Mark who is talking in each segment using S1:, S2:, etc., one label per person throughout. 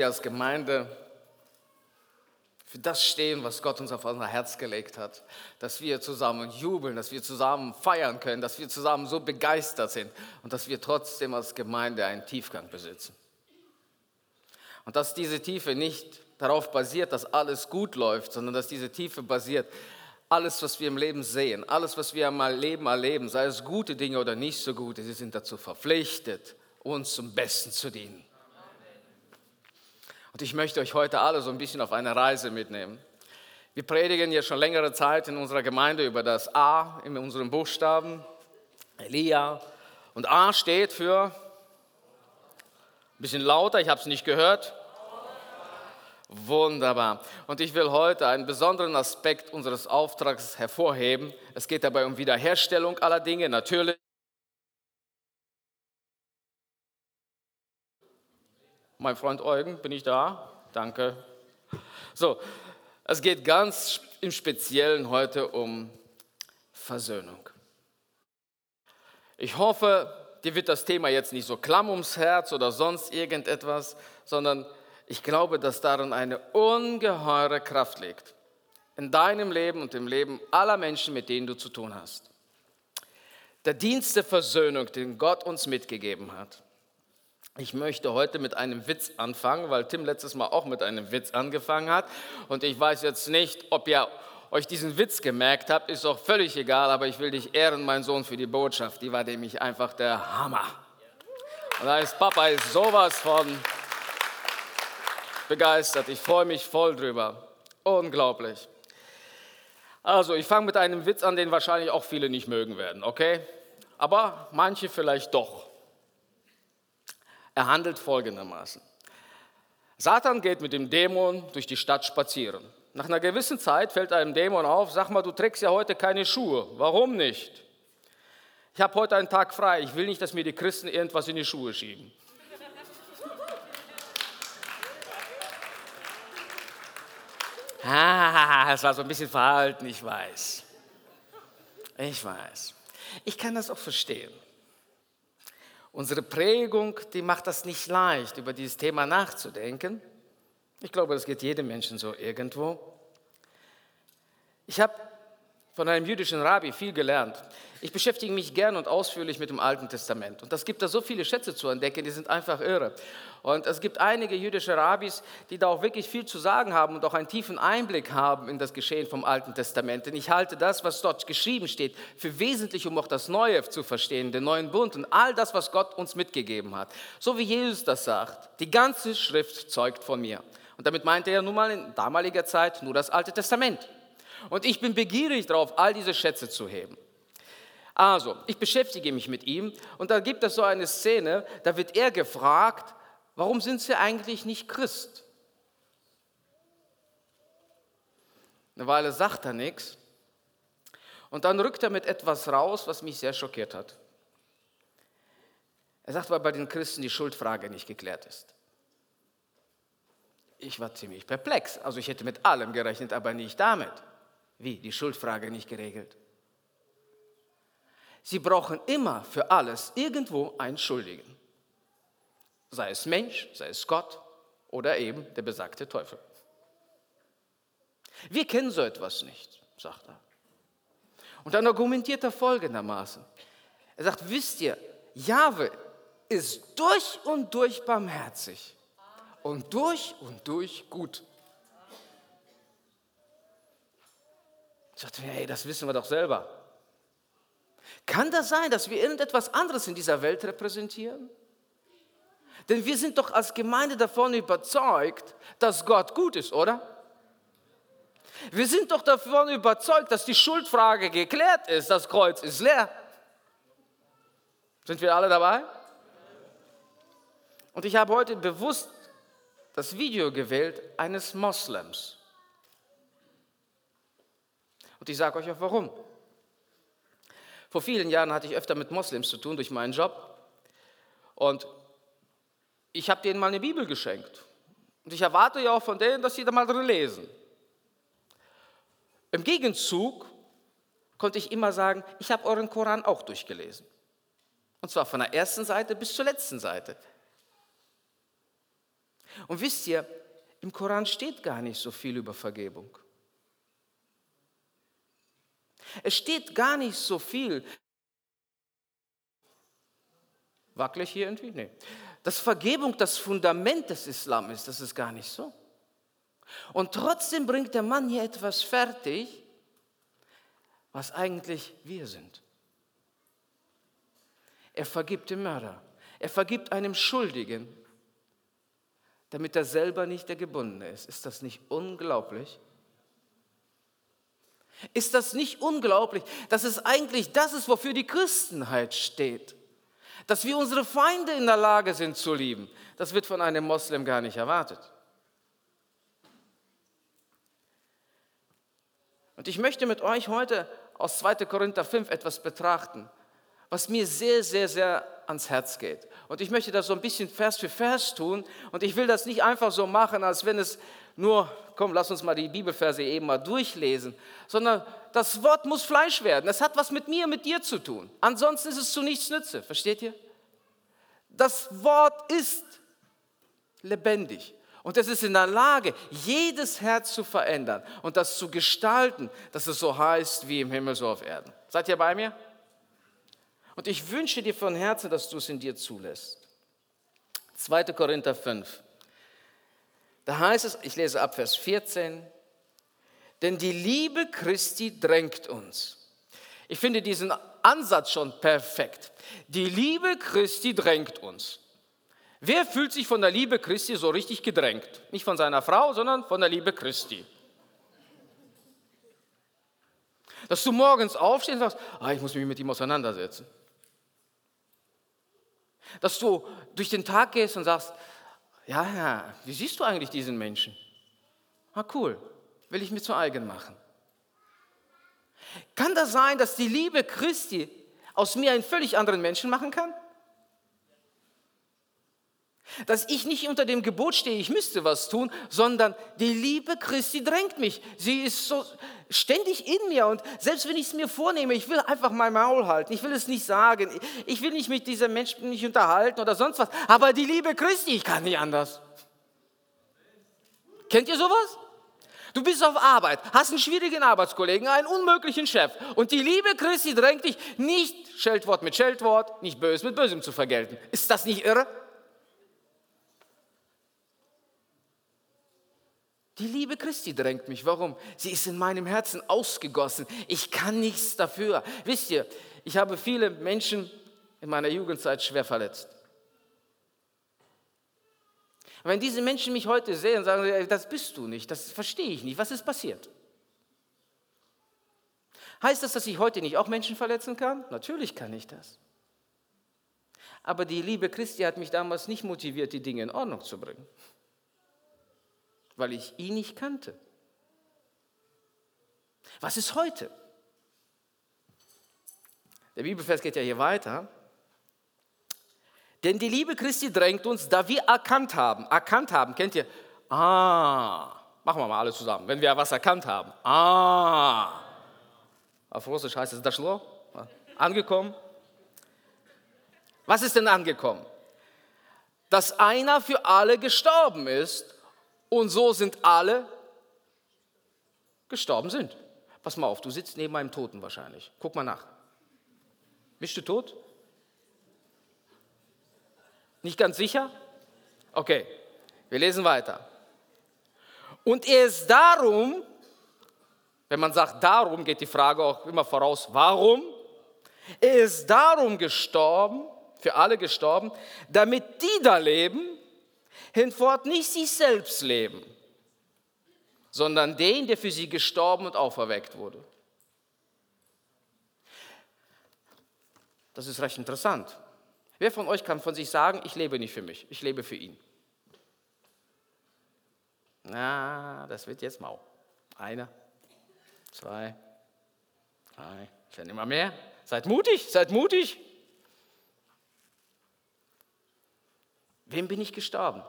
S1: Wir als Gemeinde für das stehen, was Gott uns auf unser Herz gelegt hat. Dass wir zusammen jubeln, dass wir zusammen feiern können, dass wir zusammen so begeistert sind und dass wir trotzdem als Gemeinde einen Tiefgang besitzen. Und dass diese Tiefe nicht darauf basiert, dass alles gut läuft, sondern dass diese Tiefe basiert, alles, was wir im Leben sehen, alles, was wir im Leben erleben, sei es gute Dinge oder nicht so gute, sie sind dazu verpflichtet, uns zum Besten zu dienen. Und ich möchte euch heute alle so ein bisschen auf eine Reise mitnehmen. Wir predigen ja schon längere Zeit in unserer Gemeinde über das A in unseren Buchstaben, Elia. Und A steht für, ein bisschen lauter, ich habe es nicht gehört. Wunderbar. Und ich will heute einen besonderen Aspekt unseres Auftrags hervorheben. Es geht dabei um Wiederherstellung aller Dinge, natürlich. Mein Freund Eugen, bin ich da? Danke. So, es geht ganz im Speziellen heute um Versöhnung. Ich hoffe, dir wird das Thema jetzt nicht so klamm ums Herz oder sonst irgendetwas, sondern ich glaube, dass darin eine ungeheure Kraft liegt. In deinem Leben und im Leben aller Menschen, mit denen du zu tun hast. Der Dienst der Versöhnung, den Gott uns mitgegeben hat. Ich möchte heute mit einem Witz anfangen, weil Tim letztes Mal auch mit einem Witz angefangen hat. Und ich weiß jetzt nicht, ob ihr euch diesen Witz gemerkt habt, ist auch völlig egal, aber ich will dich ehren, mein Sohn, für die Botschaft. Die war nämlich einfach der Hammer. Und da ist Papa ist sowas von begeistert. Ich freue mich voll drüber. Unglaublich. Also, ich fange mit einem Witz an, den wahrscheinlich auch viele nicht mögen werden, okay? Aber manche vielleicht doch. Er handelt folgendermaßen. Satan geht mit dem Dämon durch die Stadt spazieren. Nach einer gewissen Zeit fällt einem Dämon auf, sag mal, du trägst ja heute keine Schuhe. Warum nicht? Ich habe heute einen Tag frei. Ich will nicht, dass mir die Christen irgendwas in die Schuhe schieben. Ah, es war so ein bisschen verhalten, ich weiß. Ich weiß. Ich kann das auch verstehen. Unsere Prägung, die macht das nicht leicht, über dieses Thema nachzudenken. Ich glaube, das geht jedem Menschen so irgendwo. Ich habe von einem jüdischen Rabbi viel gelernt. Ich beschäftige mich gern und ausführlich mit dem Alten Testament. Und es gibt da so viele Schätze zu entdecken, die sind einfach irre. Und es gibt einige jüdische Rabbis, die da auch wirklich viel zu sagen haben und auch einen tiefen Einblick haben in das Geschehen vom Alten Testament. Denn ich halte das, was dort geschrieben steht, für wesentlich, um auch das Neue zu verstehen, den neuen Bund und all das, was Gott uns mitgegeben hat. So wie Jesus das sagt, die ganze Schrift zeugt von mir. Und damit meinte er nun mal in damaliger Zeit nur das Alte Testament. Und ich bin begierig darauf, all diese Schätze zu heben. Also, ich beschäftige mich mit ihm und da gibt es so eine Szene, da wird er gefragt, warum sind Sie eigentlich nicht Christ? Eine Weile sagt er nichts und dann rückt er mit etwas raus, was mich sehr schockiert hat. Er sagt, weil bei den Christen die Schuldfrage nicht geklärt ist. Ich war ziemlich perplex. Also ich hätte mit allem gerechnet, aber nicht damit. Wie? Die Schuldfrage nicht geregelt. Sie brauchen immer für alles irgendwo einen Schuldigen. Sei es Mensch, sei es Gott oder eben der besagte Teufel. Wir kennen so etwas nicht, sagt er. Und dann argumentiert er folgendermaßen. Er sagt, wisst ihr, Jahwe ist durch und durch barmherzig und durch und durch gut. Ich dachte hey, das wissen wir doch selber. Kann das sein, dass wir irgendetwas anderes in dieser Welt repräsentieren? Denn wir sind doch als Gemeinde davon überzeugt, dass Gott gut ist, oder? Wir sind doch davon überzeugt, dass die Schuldfrage geklärt ist, das Kreuz ist leer. Sind wir alle dabei? Und ich habe heute bewusst das Video gewählt eines Moslems. Und ich sage euch auch warum. Vor vielen Jahren hatte ich öfter mit Moslems zu tun durch meinen Job. Und ich habe denen mal eine Bibel geschenkt. Und ich erwarte ja auch von denen, dass sie da mal drin lesen. Im Gegenzug konnte ich immer sagen, ich habe euren Koran auch durchgelesen. Und zwar von der ersten Seite bis zur letzten Seite. Und wisst ihr, im Koran steht gar nicht so viel über Vergebung. Es steht gar nicht so viel. Wackelig hier irgendwie? Nee. Dass Vergebung das Fundament des Islam ist, das ist gar nicht so. Und trotzdem bringt der Mann hier etwas fertig, was eigentlich wir sind. Er vergibt dem Mörder. Er vergibt einem Schuldigen, damit er selber nicht der Gebundene ist. Ist das nicht unglaublich? Ist das nicht unglaublich, dass es eigentlich das ist, wofür die Christenheit steht? Dass wir unsere Feinde in der Lage sind zu lieben. Das wird von einem Moslem gar nicht erwartet. Und ich möchte mit euch heute aus 2. Korinther 5 etwas betrachten, was mir sehr, sehr, sehr ans Herz geht. Und ich möchte das so ein bisschen Vers für Vers tun. Und ich will das nicht einfach so machen, als wenn es nur, komm, lass uns mal die Bibelverse eben mal durchlesen, sondern das Wort muss Fleisch werden. Es hat was mit mir, mit dir zu tun. Ansonsten ist es zu nichts nütze. Versteht ihr? Das Wort ist lebendig. Und es ist in der Lage, jedes Herz zu verändern und das zu gestalten, dass es so heißt wie im Himmel, so auf Erden. Seid ihr bei mir? Und ich wünsche dir von Herzen, dass du es in dir zulässt. 2. Korinther 5. Da heißt es, ich lese ab Vers 14, denn die Liebe Christi drängt uns. Ich finde diesen Ansatz schon perfekt. Die Liebe Christi drängt uns. Wer fühlt sich von der Liebe Christi so richtig gedrängt? Nicht von seiner Frau, sondern von der Liebe Christi. Dass du morgens aufstehst und sagst, ah, ich muss mich mit ihm auseinandersetzen. Dass du durch den Tag gehst und sagst, ja, ja, wie siehst du eigentlich diesen Menschen? Ah, cool, will ich mir zu eigen machen. Kann das sein, dass die Liebe Christi aus mir einen völlig anderen Menschen machen kann? Dass ich nicht unter dem Gebot stehe, ich müsste was tun, sondern die Liebe Christi drängt mich. Sie ist so ständig in mir und selbst wenn ich es mir vornehme, ich will einfach mein Maul halten, ich will es nicht sagen, ich will nicht mit diesem Menschen nicht unterhalten oder sonst was, aber die Liebe Christi, ich kann nicht anders. Kennt ihr sowas? Du bist auf Arbeit, hast einen schwierigen Arbeitskollegen, einen unmöglichen Chef und die Liebe Christi drängt dich, nicht Scheldwort mit Scheldwort, nicht Böse mit Bösem zu vergelten. Ist das nicht irre? Die Liebe Christi drängt mich. Warum? Sie ist in meinem Herzen ausgegossen. Ich kann nichts dafür. Wisst ihr, ich habe viele Menschen in meiner Jugendzeit schwer verletzt. Wenn diese Menschen mich heute sehen, sagen sie, das bist du nicht, das verstehe ich nicht. Was ist passiert? Heißt das, dass ich heute nicht auch Menschen verletzen kann? Natürlich kann ich das. Aber die Liebe Christi hat mich damals nicht motiviert, die Dinge in Ordnung zu bringen weil ich ihn nicht kannte. Was ist heute? Der Bibelvers geht ja hier weiter. Denn die Liebe Christi drängt uns, da wir erkannt haben. Erkannt haben, kennt ihr? Ah, machen wir mal alle zusammen. Wenn wir was erkannt haben. Ah. Auf Russisch heißt es Daschlo. Angekommen. Was ist denn angekommen? Dass einer für alle gestorben ist und so sind alle gestorben sind. Pass mal auf, du sitzt neben einem Toten wahrscheinlich. Guck mal nach. Bist du tot? Nicht ganz sicher? Okay, wir lesen weiter. Und er ist darum, wenn man sagt darum, geht die Frage auch immer voraus, warum? Er ist darum gestorben, für alle gestorben, damit die da leben, hinfort nicht sich selbst leben, sondern den, der für sie gestorben und auferweckt wurde. Das ist recht interessant. Wer von euch kann von sich sagen, ich lebe nicht für mich, ich lebe für ihn? Na, das wird jetzt mau. Einer, zwei, drei, es werden immer mehr. Seid mutig, seid mutig. Wem bin ich gestorben?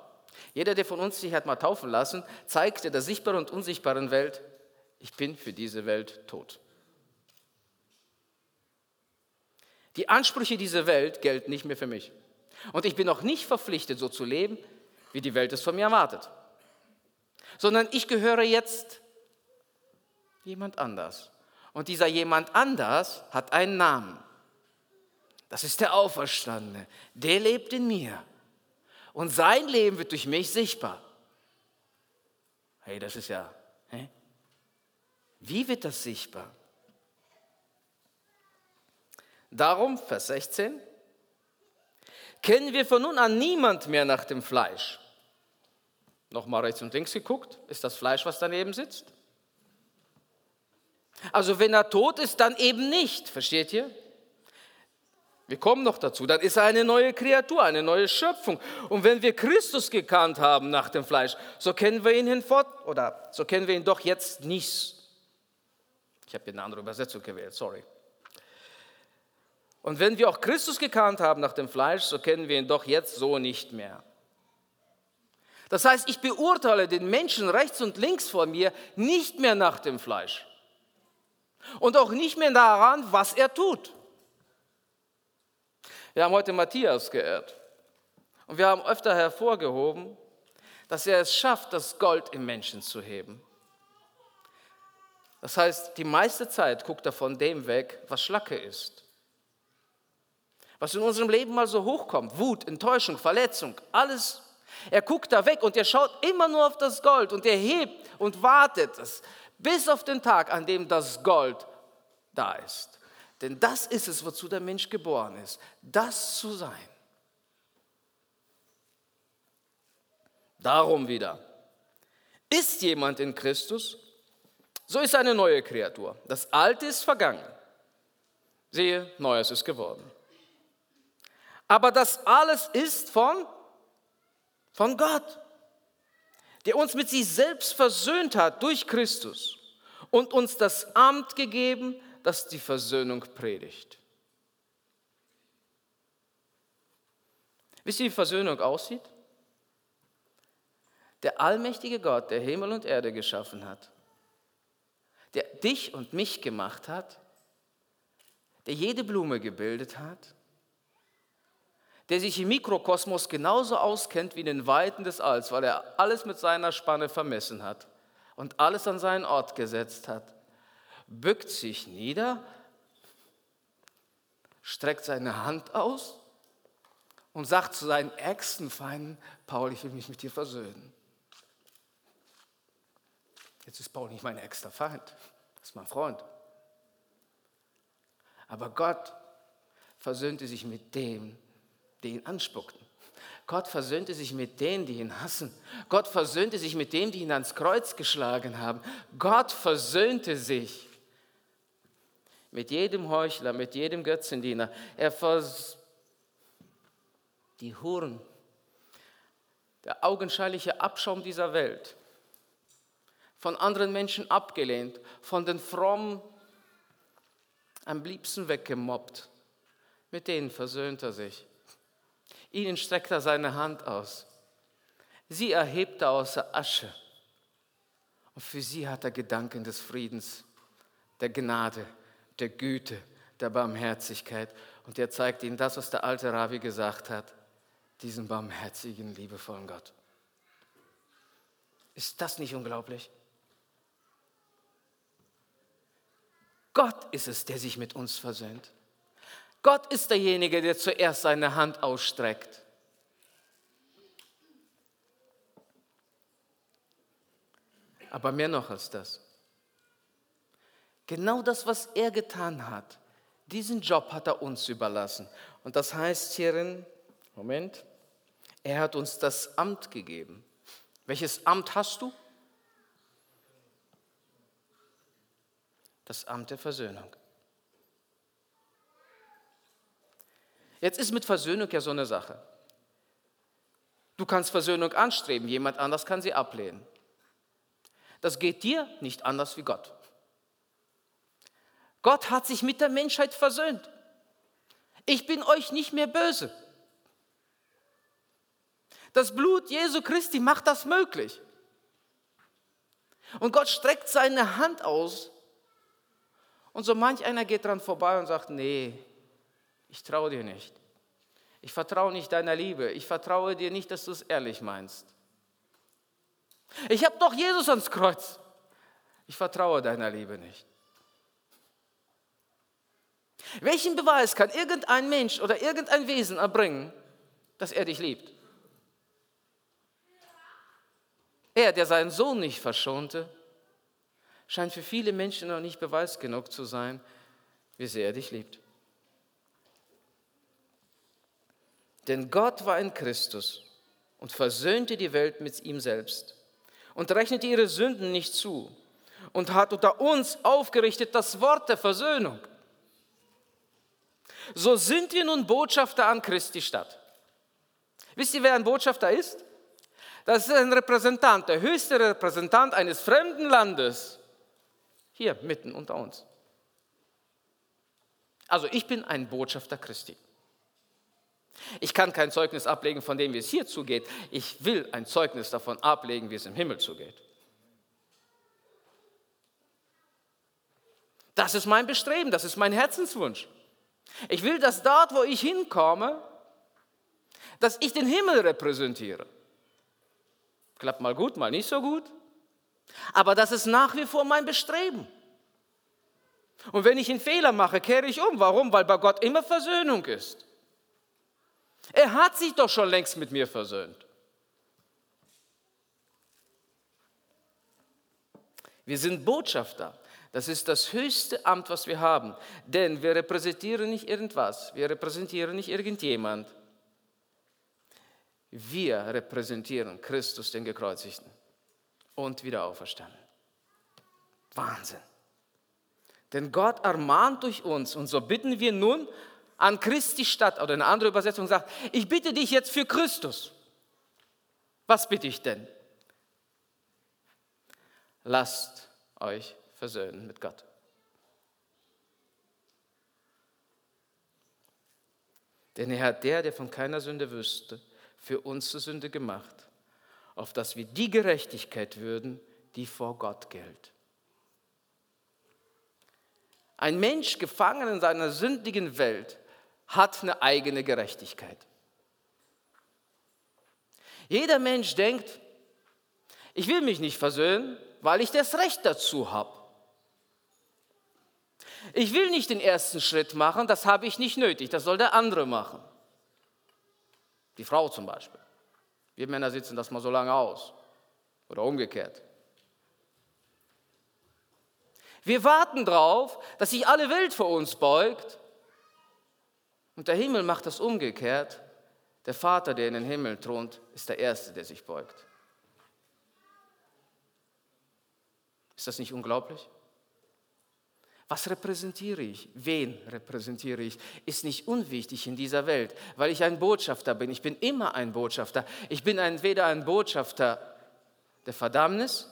S1: Jeder, der von uns sich hat mal taufen lassen, zeigte der sichtbaren und unsichtbaren Welt, ich bin für diese Welt tot. Die Ansprüche dieser Welt gelten nicht mehr für mich. Und ich bin auch nicht verpflichtet, so zu leben, wie die Welt es von mir erwartet. Sondern ich gehöre jetzt jemand anders. Und dieser jemand anders hat einen Namen. Das ist der Auferstandene. Der lebt in mir. Und sein Leben wird durch mich sichtbar. Hey, das ist ja. Hä? Wie wird das sichtbar? Darum, Vers 16, kennen wir von nun an niemand mehr nach dem Fleisch. Nochmal rechts und links geguckt, ist das Fleisch, was daneben sitzt? Also wenn er tot ist, dann eben nicht, versteht ihr? Wir kommen noch dazu, dann ist er eine neue Kreatur, eine neue Schöpfung. Und wenn wir Christus gekannt haben nach dem Fleisch, so kennen wir ihn hinfort, oder so kennen wir ihn doch jetzt nicht. Ich habe hier eine andere Übersetzung gewählt, sorry. Und wenn wir auch Christus gekannt haben nach dem Fleisch, so kennen wir ihn doch jetzt so nicht mehr. Das heißt, ich beurteile den Menschen rechts und links vor mir nicht mehr nach dem Fleisch. Und auch nicht mehr daran, was er tut. Wir haben heute Matthias geehrt. Und wir haben öfter hervorgehoben, dass er es schafft, das Gold im Menschen zu heben. Das heißt, die meiste Zeit guckt er von dem weg, was Schlacke ist was in unserem Leben mal so hochkommt, Wut, Enttäuschung, Verletzung, alles. Er guckt da weg und er schaut immer nur auf das Gold und er hebt und wartet es bis auf den Tag, an dem das Gold da ist. Denn das ist es, wozu der Mensch geboren ist, das zu sein. Darum wieder, ist jemand in Christus, so ist eine neue Kreatur. Das Alte ist vergangen. Siehe, Neues ist geworden. Aber das alles ist von, von Gott, der uns mit sich selbst versöhnt hat durch Christus und uns das Amt gegeben, das die Versöhnung predigt. Wisst ihr, wie Versöhnung aussieht? Der allmächtige Gott, der Himmel und Erde geschaffen hat, der dich und mich gemacht hat, der jede Blume gebildet hat, der sich im Mikrokosmos genauso auskennt wie in den Weiten des Alls, weil er alles mit seiner Spanne vermessen hat und alles an seinen Ort gesetzt hat, bückt sich nieder, streckt seine Hand aus und sagt zu seinen ärgsten Feinden, Paul, ich will mich mit dir versöhnen. Jetzt ist Paul nicht mein ärgster Feind, das ist mein Freund. Aber Gott versöhnte sich mit dem, die ihn anspuckten. Gott versöhnte sich mit denen, die ihn hassen. Gott versöhnte sich mit denen, die ihn ans Kreuz geschlagen haben. Gott versöhnte sich mit jedem Heuchler, mit jedem Götzendiener. Er vers die Huren, der augenscheinliche Abschaum dieser Welt, von anderen Menschen abgelehnt, von den Frommen am liebsten weggemobbt. Mit denen versöhnt er sich. Ihnen streckt er seine Hand aus. Sie erhebt er aus der Asche. Und für sie hat er Gedanken des Friedens, der Gnade, der Güte, der Barmherzigkeit. Und er zeigt ihnen das, was der alte Rabbi gesagt hat, diesen barmherzigen, liebevollen Gott. Ist das nicht unglaublich? Gott ist es, der sich mit uns versöhnt. Gott ist derjenige, der zuerst seine Hand ausstreckt. Aber mehr noch als das. Genau das, was er getan hat, diesen Job hat er uns überlassen. Und das heißt hierin, Moment, er hat uns das Amt gegeben. Welches Amt hast du? Das Amt der Versöhnung. Jetzt ist mit Versöhnung ja so eine Sache. Du kannst Versöhnung anstreben, jemand anders kann sie ablehnen. Das geht dir nicht anders wie Gott. Gott hat sich mit der Menschheit versöhnt. Ich bin euch nicht mehr böse. Das Blut Jesu Christi macht das möglich. Und Gott streckt seine Hand aus und so manch einer geht dran vorbei und sagt, nee, ich traue dir nicht. Ich vertraue nicht deiner Liebe. Ich vertraue dir nicht, dass du es ehrlich meinst. Ich habe doch Jesus ans Kreuz. Ich vertraue deiner Liebe nicht. Welchen Beweis kann irgendein Mensch oder irgendein Wesen erbringen, dass er dich liebt? Er, der seinen Sohn nicht verschonte, scheint für viele Menschen noch nicht Beweis genug zu sein, wie sehr er dich liebt. Denn Gott war in Christus und versöhnte die Welt mit ihm selbst und rechnete ihre Sünden nicht zu und hat unter uns aufgerichtet das Wort der Versöhnung. So sind wir nun Botschafter an Christi Stadt. Wisst ihr, wer ein Botschafter ist? Das ist ein Repräsentant, der höchste Repräsentant eines fremden Landes, hier mitten unter uns. Also ich bin ein Botschafter Christi. Ich kann kein Zeugnis ablegen von dem, wie es hier zugeht. Ich will ein Zeugnis davon ablegen, wie es im Himmel zugeht. Das ist mein Bestreben, das ist mein Herzenswunsch. Ich will, dass dort, wo ich hinkomme, dass ich den Himmel repräsentiere. Klappt mal gut, mal nicht so gut. Aber das ist nach wie vor mein Bestreben. Und wenn ich einen Fehler mache, kehre ich um. Warum? Weil bei Gott immer Versöhnung ist. Er hat sich doch schon längst mit mir versöhnt. Wir sind Botschafter. Das ist das höchste Amt, was wir haben. Denn wir repräsentieren nicht irgendwas. Wir repräsentieren nicht irgendjemand. Wir repräsentieren Christus, den Gekreuzigten und wieder auferstanden. Wahnsinn. Denn Gott ermahnt durch uns und so bitten wir nun an Christi Stadt, oder eine andere Übersetzung sagt, ich bitte dich jetzt für Christus. Was bitte ich denn? Lasst euch versöhnen mit Gott. Denn er hat der, der von keiner Sünde wüsste, für uns zur Sünde gemacht, auf dass wir die Gerechtigkeit würden, die vor Gott gilt. Ein Mensch gefangen in seiner sündigen Welt hat eine eigene Gerechtigkeit. Jeder Mensch denkt, ich will mich nicht versöhnen, weil ich das Recht dazu habe. Ich will nicht den ersten Schritt machen, das habe ich nicht nötig, das soll der andere machen. Die Frau zum Beispiel. Wir Männer sitzen das mal so lange aus. Oder umgekehrt. Wir warten darauf, dass sich alle Welt vor uns beugt und der Himmel macht das umgekehrt. Der Vater, der in den Himmel thront, ist der Erste, der sich beugt. Ist das nicht unglaublich? Was repräsentiere ich? Wen repräsentiere ich? Ist nicht unwichtig in dieser Welt, weil ich ein Botschafter bin. Ich bin immer ein Botschafter. Ich bin entweder ein Botschafter der Verdammnis,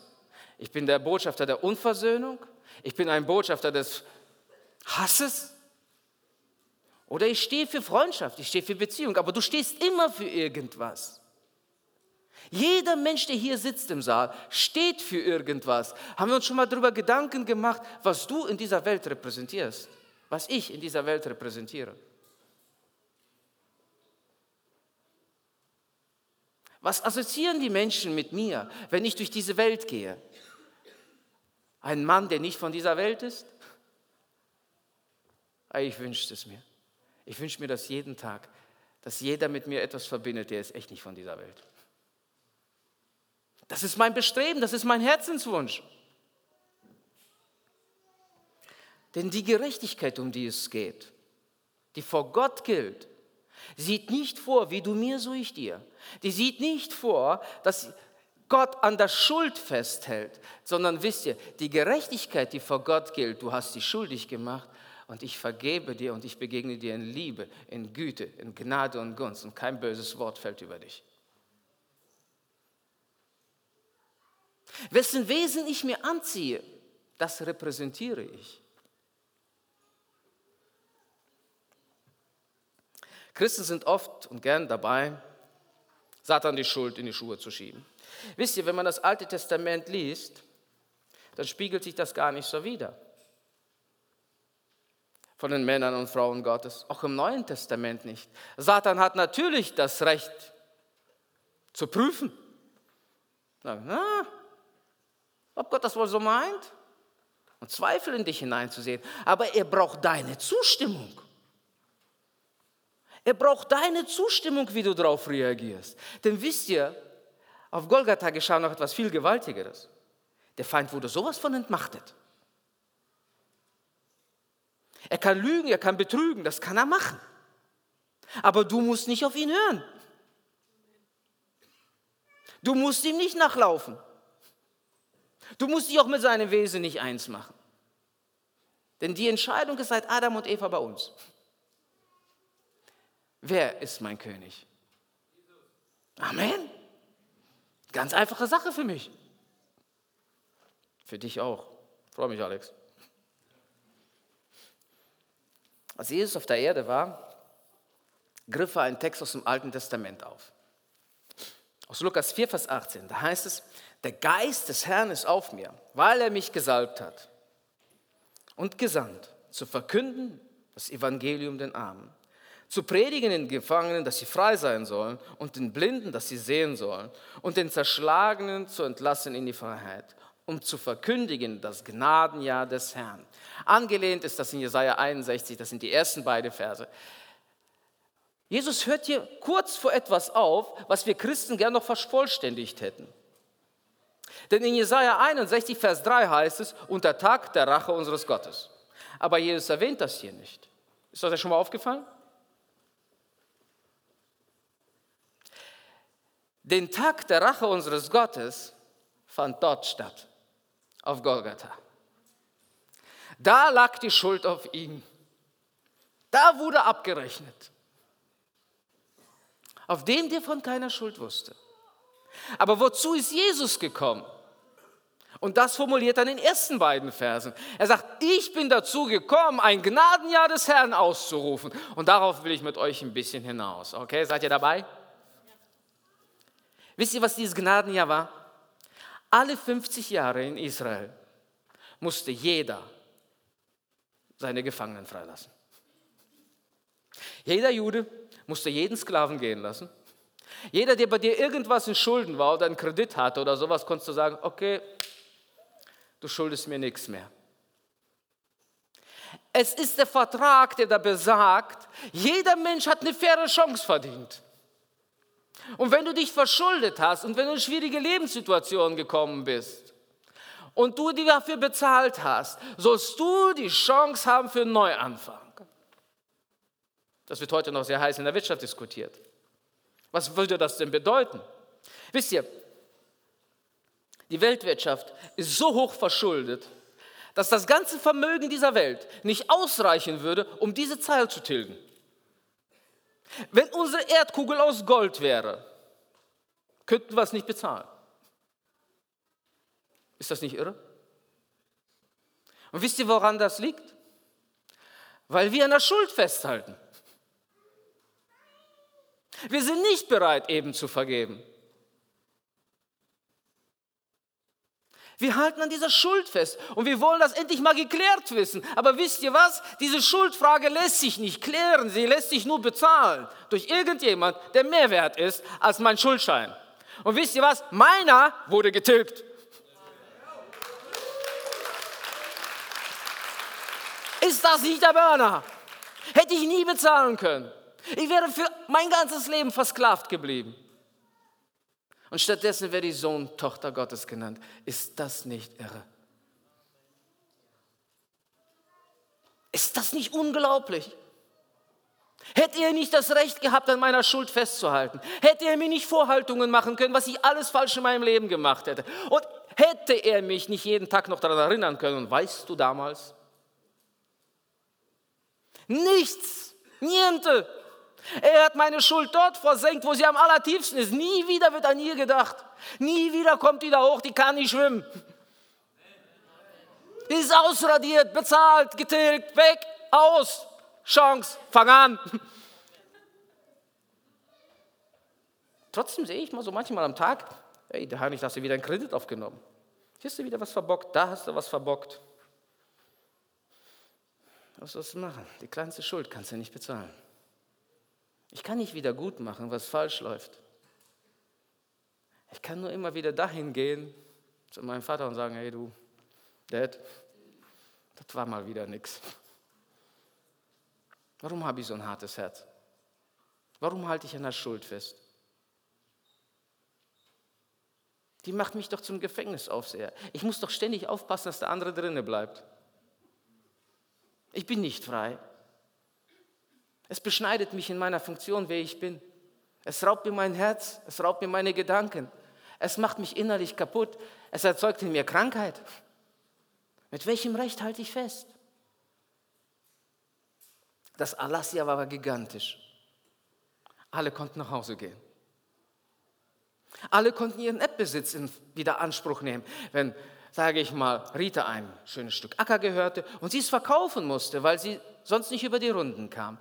S1: ich bin der Botschafter der Unversöhnung, ich bin ein Botschafter des Hasses, oder ich stehe für Freundschaft, ich stehe für Beziehung, aber du stehst immer für irgendwas. Jeder Mensch, der hier sitzt im Saal, steht für irgendwas. Haben wir uns schon mal darüber Gedanken gemacht, was du in dieser Welt repräsentierst, was ich in dieser Welt repräsentiere? Was assoziieren die Menschen mit mir, wenn ich durch diese Welt gehe? Ein Mann, der nicht von dieser Welt ist? Ich wünschte es mir. Ich wünsche mir das jeden Tag, dass jeder mit mir etwas verbindet, der ist echt nicht von dieser Welt. Das ist mein Bestreben, das ist mein Herzenswunsch. Denn die Gerechtigkeit, um die es geht, die vor Gott gilt, sieht nicht vor, wie du mir, so ich dir. Die sieht nicht vor, dass Gott an der Schuld festhält, sondern wisst ihr, die Gerechtigkeit, die vor Gott gilt, du hast sie schuldig gemacht, und ich vergebe dir und ich begegne dir in Liebe, in Güte, in Gnade und Gunst und kein böses Wort fällt über dich. Wessen Wesen ich mir anziehe, das repräsentiere ich. Christen sind oft und gern dabei, Satan die Schuld in die Schuhe zu schieben. Wisst ihr, wenn man das Alte Testament liest, dann spiegelt sich das gar nicht so wider. Von den Männern und Frauen Gottes, auch im Neuen Testament nicht. Satan hat natürlich das Recht zu prüfen. Na, ob Gott das wohl so meint? Und Zweifel in dich hineinzusehen. Aber er braucht deine Zustimmung. Er braucht deine Zustimmung, wie du darauf reagierst. Denn wisst ihr, auf Golgatha geschah noch etwas viel Gewaltigeres. Der Feind wurde sowas von entmachtet. Er kann lügen, er kann betrügen, das kann er machen. Aber du musst nicht auf ihn hören. Du musst ihm nicht nachlaufen. Du musst dich auch mit seinem Wesen nicht eins machen. Denn die Entscheidung ist seit Adam und Eva bei uns. Wer ist mein König? Amen. Ganz einfache Sache für mich. Für dich auch. Freue mich, Alex. Als Jesus auf der Erde war, griff er einen Text aus dem Alten Testament auf. Aus Lukas 4, Vers 18. Da heißt es, der Geist des Herrn ist auf mir, weil er mich gesalbt hat und gesandt, zu verkünden das Evangelium den Armen zu predigen den Gefangenen, dass sie frei sein sollen und den Blinden, dass sie sehen sollen und den Zerschlagenen zu entlassen in die Freiheit, um zu verkündigen das Gnadenjahr des Herrn. Angelehnt ist das in Jesaja 61, das sind die ersten beiden Verse. Jesus hört hier kurz vor etwas auf, was wir Christen gern noch vervollständigt hätten. Denn in Jesaja 61, Vers 3 heißt es, unter Tag der Rache unseres Gottes. Aber Jesus erwähnt das hier nicht. Ist das ja schon mal aufgefallen? Den Tag der Rache unseres Gottes fand dort statt, auf Golgatha. Da lag die Schuld auf ihm. Da wurde abgerechnet. Auf dem, der von keiner Schuld wusste. Aber wozu ist Jesus gekommen? Und das formuliert er in den ersten beiden Versen. Er sagt, ich bin dazu gekommen, ein Gnadenjahr des Herrn auszurufen. Und darauf will ich mit euch ein bisschen hinaus. Okay, seid ihr dabei? Wisst ihr, was dieses Gnadenjahr war? Alle 50 Jahre in Israel musste jeder seine Gefangenen freilassen. Jeder Jude musste jeden Sklaven gehen lassen. Jeder, der bei dir irgendwas in Schulden war oder einen Kredit hatte oder sowas, konntest du sagen, okay, du schuldest mir nichts mehr. Es ist der Vertrag, der da besagt, jeder Mensch hat eine faire Chance verdient. Und wenn du dich verschuldet hast und wenn du in schwierige Lebenssituationen gekommen bist und du die dafür bezahlt hast, sollst du die Chance haben für einen Neuanfang. Das wird heute noch sehr heiß in der Wirtschaft diskutiert. Was würde das denn bedeuten? Wisst ihr, die Weltwirtschaft ist so hoch verschuldet, dass das ganze Vermögen dieser Welt nicht ausreichen würde, um diese Zahl zu tilgen. Wenn unsere Erdkugel aus Gold wäre, könnten wir es nicht bezahlen. Ist das nicht irre? Und wisst ihr, woran das liegt? Weil wir an der Schuld festhalten. Wir sind nicht bereit, eben zu vergeben. Wir halten an dieser Schuld fest und wir wollen das endlich mal geklärt wissen. Aber wisst ihr was? Diese Schuldfrage lässt sich nicht klären, sie lässt sich nur bezahlen durch irgendjemand, der mehr wert ist als mein Schuldschein. Und wisst ihr was? Meiner wurde getilgt. Ist das nicht der Burner? Hätte ich nie bezahlen können. Ich wäre für mein ganzes Leben versklavt geblieben. Und stattdessen werde ich Sohn, Tochter Gottes genannt. Ist das nicht irre? Ist das nicht unglaublich? Hätte er nicht das Recht gehabt, an meiner Schuld festzuhalten? Hätte er mir nicht Vorhaltungen machen können, was ich alles falsch in meinem Leben gemacht hätte? Und hätte er mich nicht jeden Tag noch daran erinnern können? Und weißt du damals? Nichts, niente. Er hat meine Schuld dort versenkt, wo sie am allertiefsten ist. Nie wieder wird an ihr gedacht. Nie wieder kommt die da hoch, die kann nicht schwimmen. Die ist ausradiert, bezahlt, getilgt, weg, aus. Chance, fang an. Trotzdem sehe ich mal so manchmal am Tag, hey, der Heinrich, hast du wieder einen Kredit aufgenommen. Hier hast du wieder was verbockt, da hast du was verbockt. Was sollst du machen? Die kleinste Schuld kannst du nicht bezahlen. Ich kann nicht wieder gut machen, was falsch läuft. Ich kann nur immer wieder dahin gehen zu meinem Vater und sagen, hey du, Dad, das war mal wieder nichts. Warum habe ich so ein hartes Herz? Warum halte ich an der Schuld fest? Die macht mich doch zum Gefängnisaufseher. Ich muss doch ständig aufpassen, dass der andere drinne bleibt. Ich bin nicht frei. Es beschneidet mich in meiner Funktion, wer ich bin. Es raubt mir mein Herz, es raubt mir meine Gedanken. Es macht mich innerlich kaputt. Es erzeugt in mir Krankheit. Mit welchem Recht halte ich fest? Das Alassia war gigantisch. Alle konnten nach Hause gehen. Alle konnten ihren Ebbesitz in wieder Anspruch nehmen, wenn, sage ich mal, Rita ein schönes Stück Acker gehörte und sie es verkaufen musste, weil sie sonst nicht über die Runden kam.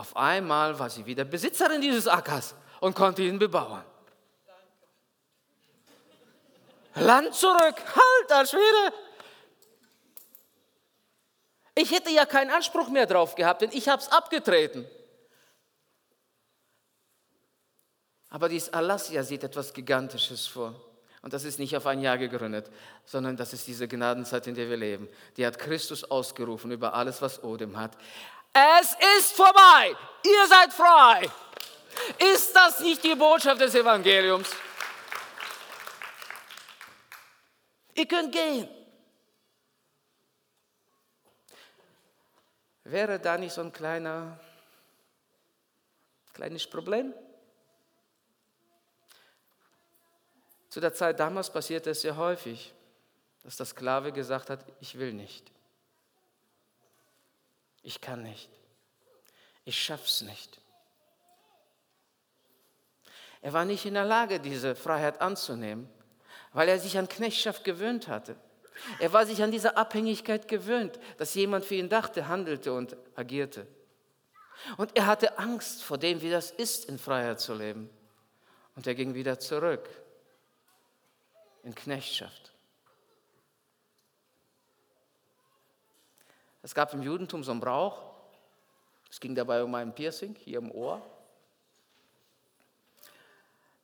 S1: Auf einmal war sie wieder Besitzerin dieses Ackers und konnte ihn bebauen. Land zurück, halt, Schwede. Ich hätte ja keinen Anspruch mehr drauf gehabt, denn ich habe es abgetreten. Aber dies Alassia sieht etwas Gigantisches vor. Und das ist nicht auf ein Jahr gegründet, sondern das ist diese Gnadenzeit, in der wir leben. Die hat Christus ausgerufen über alles, was Odem hat. Es ist vorbei. Ihr seid frei. Ist das nicht die Botschaft des Evangeliums? Ihr könnt gehen. Wäre da nicht so ein kleiner, kleines Problem? Zu der Zeit damals passierte es sehr häufig, dass der Sklave gesagt hat, ich will nicht. Ich kann nicht. Ich schaff's nicht. Er war nicht in der Lage, diese Freiheit anzunehmen, weil er sich an Knechtschaft gewöhnt hatte. Er war sich an diese Abhängigkeit gewöhnt, dass jemand für ihn dachte, handelte und agierte. Und er hatte Angst vor dem, wie das ist, in Freiheit zu leben. Und er ging wieder zurück in Knechtschaft. Es gab im Judentum so einen Brauch, es ging dabei um ein Piercing hier im Ohr.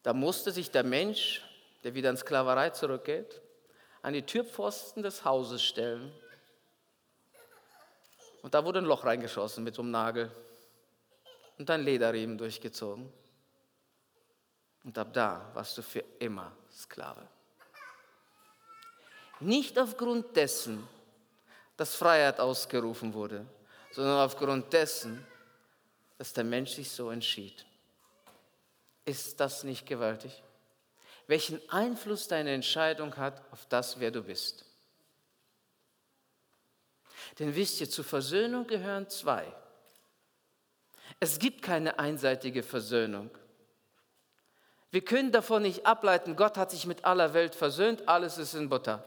S1: Da musste sich der Mensch, der wieder in Sklaverei zurückgeht, an die Türpfosten des Hauses stellen. Und da wurde ein Loch reingeschossen mit so einem Nagel und ein Lederriemen durchgezogen. Und ab da warst du für immer Sklave. Nicht aufgrund dessen, dass Freiheit ausgerufen wurde, sondern aufgrund dessen, dass der Mensch sich so entschied. Ist das nicht gewaltig? welchen Einfluss deine Entscheidung hat auf das, wer du bist. Denn wisst ihr, zur Versöhnung gehören zwei. Es gibt keine einseitige Versöhnung. Wir können davon nicht ableiten, Gott hat sich mit aller Welt versöhnt, alles ist in Butter.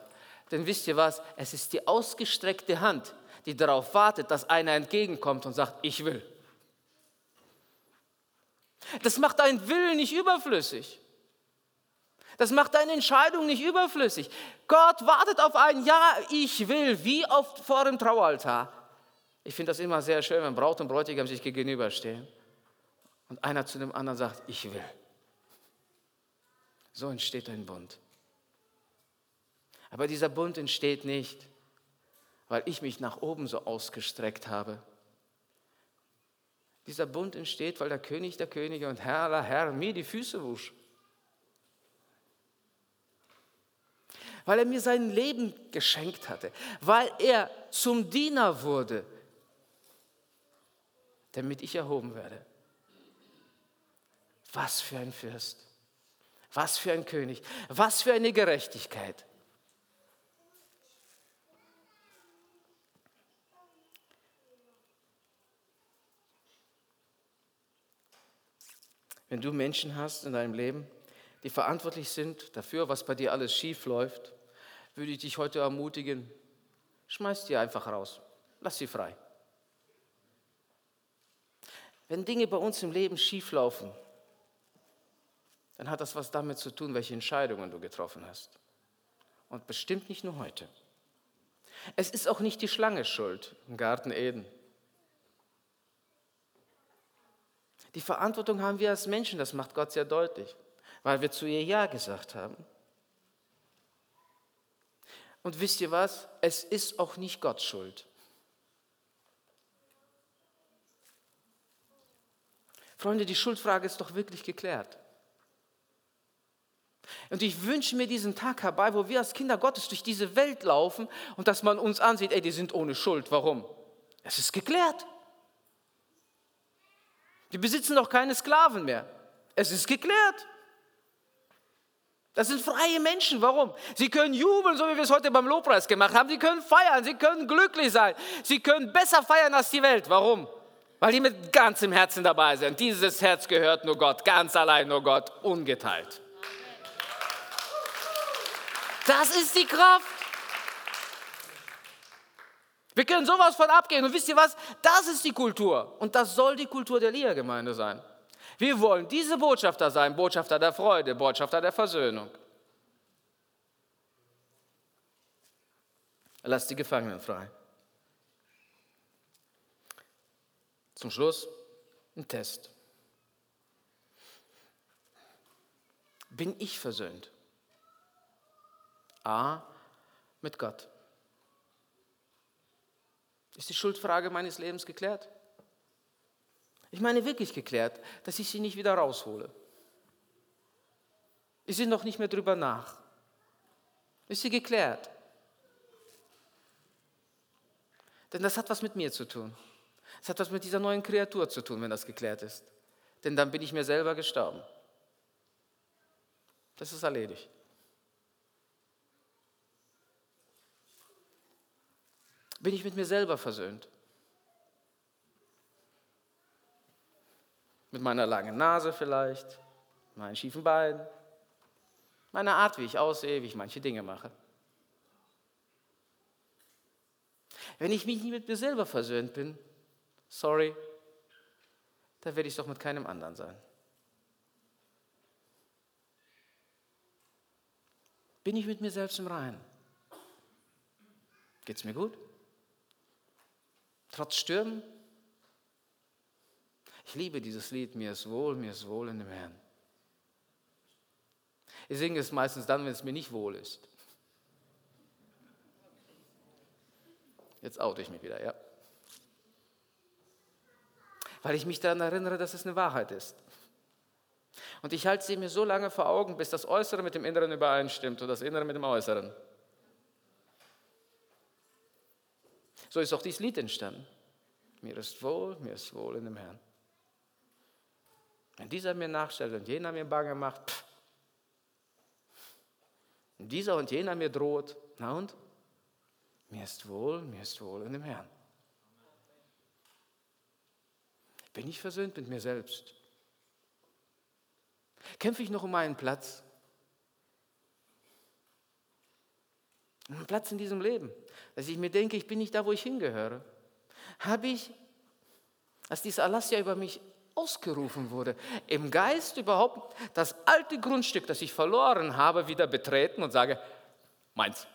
S1: Denn wisst ihr was, es ist die ausgestreckte Hand, die darauf wartet, dass einer entgegenkommt und sagt, ich will. Das macht deinen Willen nicht überflüssig. Das macht deine Entscheidung nicht überflüssig. Gott wartet auf ein Ja, ich will, wie oft vor dem Traualtar. Ich finde das immer sehr schön, wenn Braut und Bräutigam sich gegenüberstehen und einer zu dem anderen sagt, ich will. So entsteht ein Bund. Aber dieser Bund entsteht nicht, weil ich mich nach oben so ausgestreckt habe. Dieser Bund entsteht, weil der König der Könige und Herr aller Herren mir die Füße wusch. weil er mir sein Leben geschenkt hatte, weil er zum Diener wurde, damit ich erhoben werde. Was für ein Fürst, was für ein König, was für eine Gerechtigkeit. Wenn du Menschen hast in deinem Leben, die verantwortlich sind dafür, was bei dir alles schief läuft, würde ich dich heute ermutigen, schmeiß die einfach raus, lass sie frei. Wenn Dinge bei uns im Leben schief laufen, dann hat das was damit zu tun, welche Entscheidungen du getroffen hast. Und bestimmt nicht nur heute. Es ist auch nicht die Schlange schuld im Garten Eden. Die Verantwortung haben wir als Menschen, das macht Gott sehr deutlich, weil wir zu ihr Ja gesagt haben. Und wisst ihr was? Es ist auch nicht Gott schuld. Freunde, die Schuldfrage ist doch wirklich geklärt. Und ich wünsche mir diesen Tag herbei, wo wir als Kinder Gottes durch diese Welt laufen und dass man uns ansieht, ey, die sind ohne Schuld. Warum? Es ist geklärt. Die besitzen doch keine Sklaven mehr. Es ist geklärt. Das sind freie Menschen. Warum? Sie können jubeln, so wie wir es heute beim Lobpreis gemacht haben. Sie können feiern, sie können glücklich sein. Sie können besser feiern als die Welt. Warum? Weil die mit ganzem Herzen dabei sind. Dieses Herz gehört nur Gott, ganz allein nur Gott, ungeteilt. Das ist die Kraft. Wir können sowas von abgehen. Und wisst ihr was? Das ist die Kultur. Und das soll die Kultur der Lia-Gemeinde sein. Wir wollen diese Botschafter sein, Botschafter der Freude, Botschafter der Versöhnung. Lass die Gefangenen frei. Zum Schluss ein Test. Bin ich versöhnt? A. Mit Gott. Ist die Schuldfrage meines Lebens geklärt? Ich meine wirklich geklärt, dass ich sie nicht wieder raushole. Ich sehe noch nicht mehr drüber nach. Ist sie geklärt? Denn das hat was mit mir zu tun. Es hat was mit dieser neuen Kreatur zu tun, wenn das geklärt ist. Denn dann bin ich mir selber gestorben. Das ist erledigt. Bin ich mit mir selber versöhnt? Mit meiner langen Nase vielleicht, meinen schiefen Beinen, meiner Art, wie ich aussehe, wie ich manche Dinge mache. Wenn ich mich nicht mit mir selber versöhnt bin, sorry, dann werde ich doch mit keinem anderen sein. Bin ich mit mir selbst im Reinen? Geht es mir gut? Trotz Stürmen? Ich liebe dieses Lied, mir ist wohl, mir ist wohl in dem Herrn. Ich singe es meistens dann, wenn es mir nicht wohl ist. Jetzt oute ich mich wieder, ja. Weil ich mich daran erinnere, dass es eine Wahrheit ist. Und ich halte sie mir so lange vor Augen, bis das Äußere mit dem Inneren übereinstimmt und das Innere mit dem Äußeren. So ist auch dieses Lied entstanden. Mir ist wohl, mir ist wohl in dem Herrn. Wenn dieser mir nachstellt und jener mir Bange macht, pff. und dieser und jener mir droht, na und? Mir ist wohl, mir ist wohl in dem Herrn. Bin ich versöhnt mit mir selbst? Kämpfe ich noch um meinen Platz? Einen Platz in diesem Leben, dass ich mir denke, ich bin nicht da, wo ich hingehöre. Habe ich, als dieser Erlass ja über mich ausgerufen wurde. Im Geist überhaupt das alte Grundstück, das ich verloren habe, wieder betreten und sage, meins.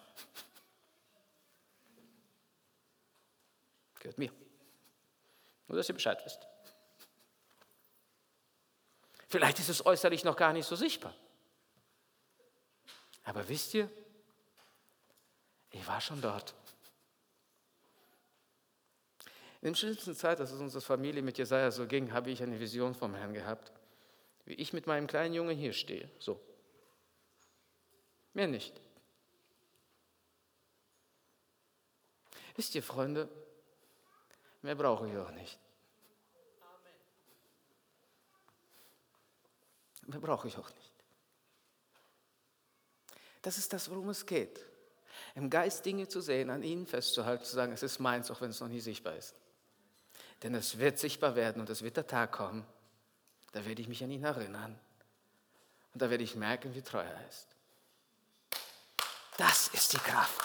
S1: Gehört mir. Nur, dass ihr Bescheid wisst. Vielleicht ist es äußerlich noch gar nicht so sichtbar. Aber wisst ihr, ich war schon dort. In der schlimmsten Zeit, dass es unserer Familie mit Jesaja so ging, habe ich eine Vision vom Herrn gehabt, wie ich mit meinem kleinen Jungen hier stehe. So. Mehr nicht. Wisst ihr, Freunde, mehr brauche ich auch nicht. Mehr brauche ich auch nicht. Das ist das, worum es geht. Im Geist Dinge zu sehen, an ihnen festzuhalten, zu sagen, es ist meins, auch wenn es noch nie sichtbar ist. Denn es wird sichtbar werden und es wird der Tag kommen, da werde ich mich an ihn erinnern. Und da werde ich merken, wie treu er ist. Das ist die Kraft.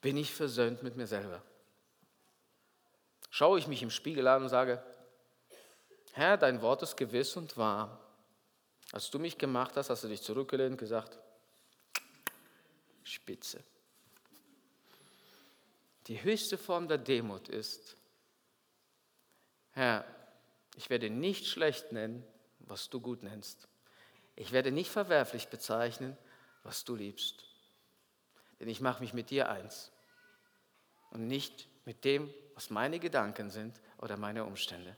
S1: Bin ich versöhnt mit mir selber? Schaue ich mich im Spiegel an und sage, Herr, dein Wort ist gewiss und wahr. Als du mich gemacht hast, hast du dich zurückgelehnt und gesagt, Spitze. Die höchste Form der Demut ist, Herr, ich werde nicht schlecht nennen, was du gut nennst. Ich werde nicht verwerflich bezeichnen, was du liebst. Denn ich mache mich mit dir eins und nicht mit dem, was meine Gedanken sind oder meine Umstände.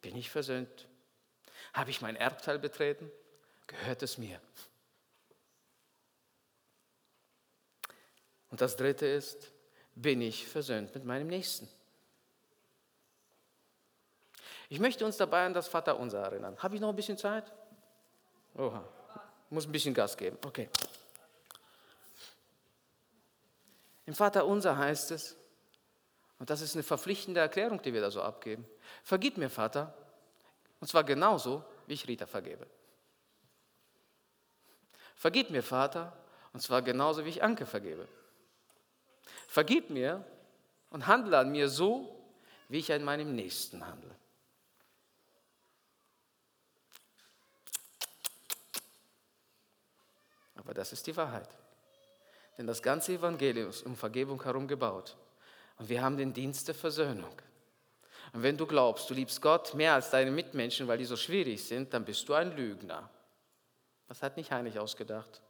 S1: Bin ich versöhnt? Habe ich mein Erbteil betreten? Gehört es mir? Und das Dritte ist, bin ich versöhnt mit meinem Nächsten? Ich möchte uns dabei an das Vaterunser erinnern. Habe ich noch ein bisschen Zeit? Oha, muss ein bisschen Gas geben. Okay. Im Vaterunser heißt es, und das ist eine verpflichtende Erklärung, die wir da so abgeben, vergib mir, Vater, und zwar genauso, wie ich Rita vergebe. Vergib mir, Vater, und zwar genauso, wie ich Anke vergebe. Vergib mir und handle an mir so, wie ich an meinem Nächsten handle. Aber das ist die Wahrheit. Denn das ganze Evangelium ist um Vergebung herum gebaut. Und wir haben den Dienst der Versöhnung. Und wenn du glaubst, du liebst Gott mehr als deine Mitmenschen, weil die so schwierig sind, dann bist du ein Lügner. Das hat nicht Heinrich ausgedacht.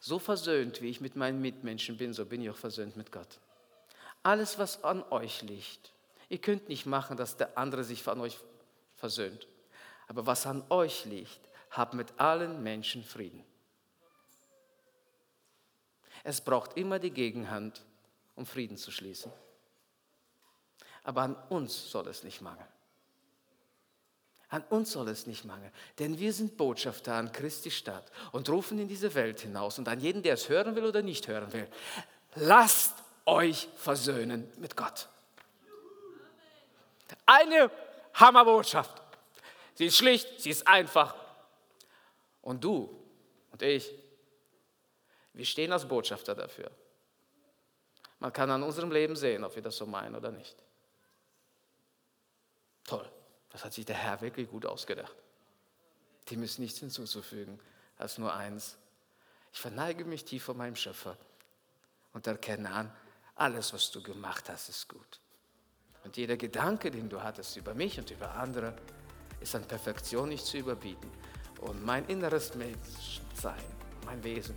S1: So versöhnt, wie ich mit meinen Mitmenschen bin, so bin ich auch versöhnt mit Gott. Alles, was an euch liegt, ihr könnt nicht machen, dass der andere sich von euch versöhnt. Aber was an euch liegt, habt mit allen Menschen Frieden. Es braucht immer die Gegenhand, um Frieden zu schließen. Aber an uns soll es nicht mangeln. An uns soll es nicht mangeln, denn wir sind Botschafter an Christi Stadt und rufen in diese Welt hinaus und an jeden, der es hören will oder nicht hören will, lasst euch versöhnen mit Gott. Eine Hammerbotschaft. Sie ist schlicht, sie ist einfach. Und du und ich, wir stehen als Botschafter dafür. Man kann an unserem Leben sehen, ob wir das so meinen oder nicht. Toll. Das hat sich der Herr wirklich gut ausgedacht. Dem ist nichts hinzuzufügen als nur eins. Ich verneige mich tief vor meinem Schöpfer und erkenne an, alles, was du gemacht hast, ist gut. Und jeder Gedanke, den du hattest über mich und über andere, ist an Perfektion nicht zu überbieten. Und mein inneres Menschsein, mein Wesen,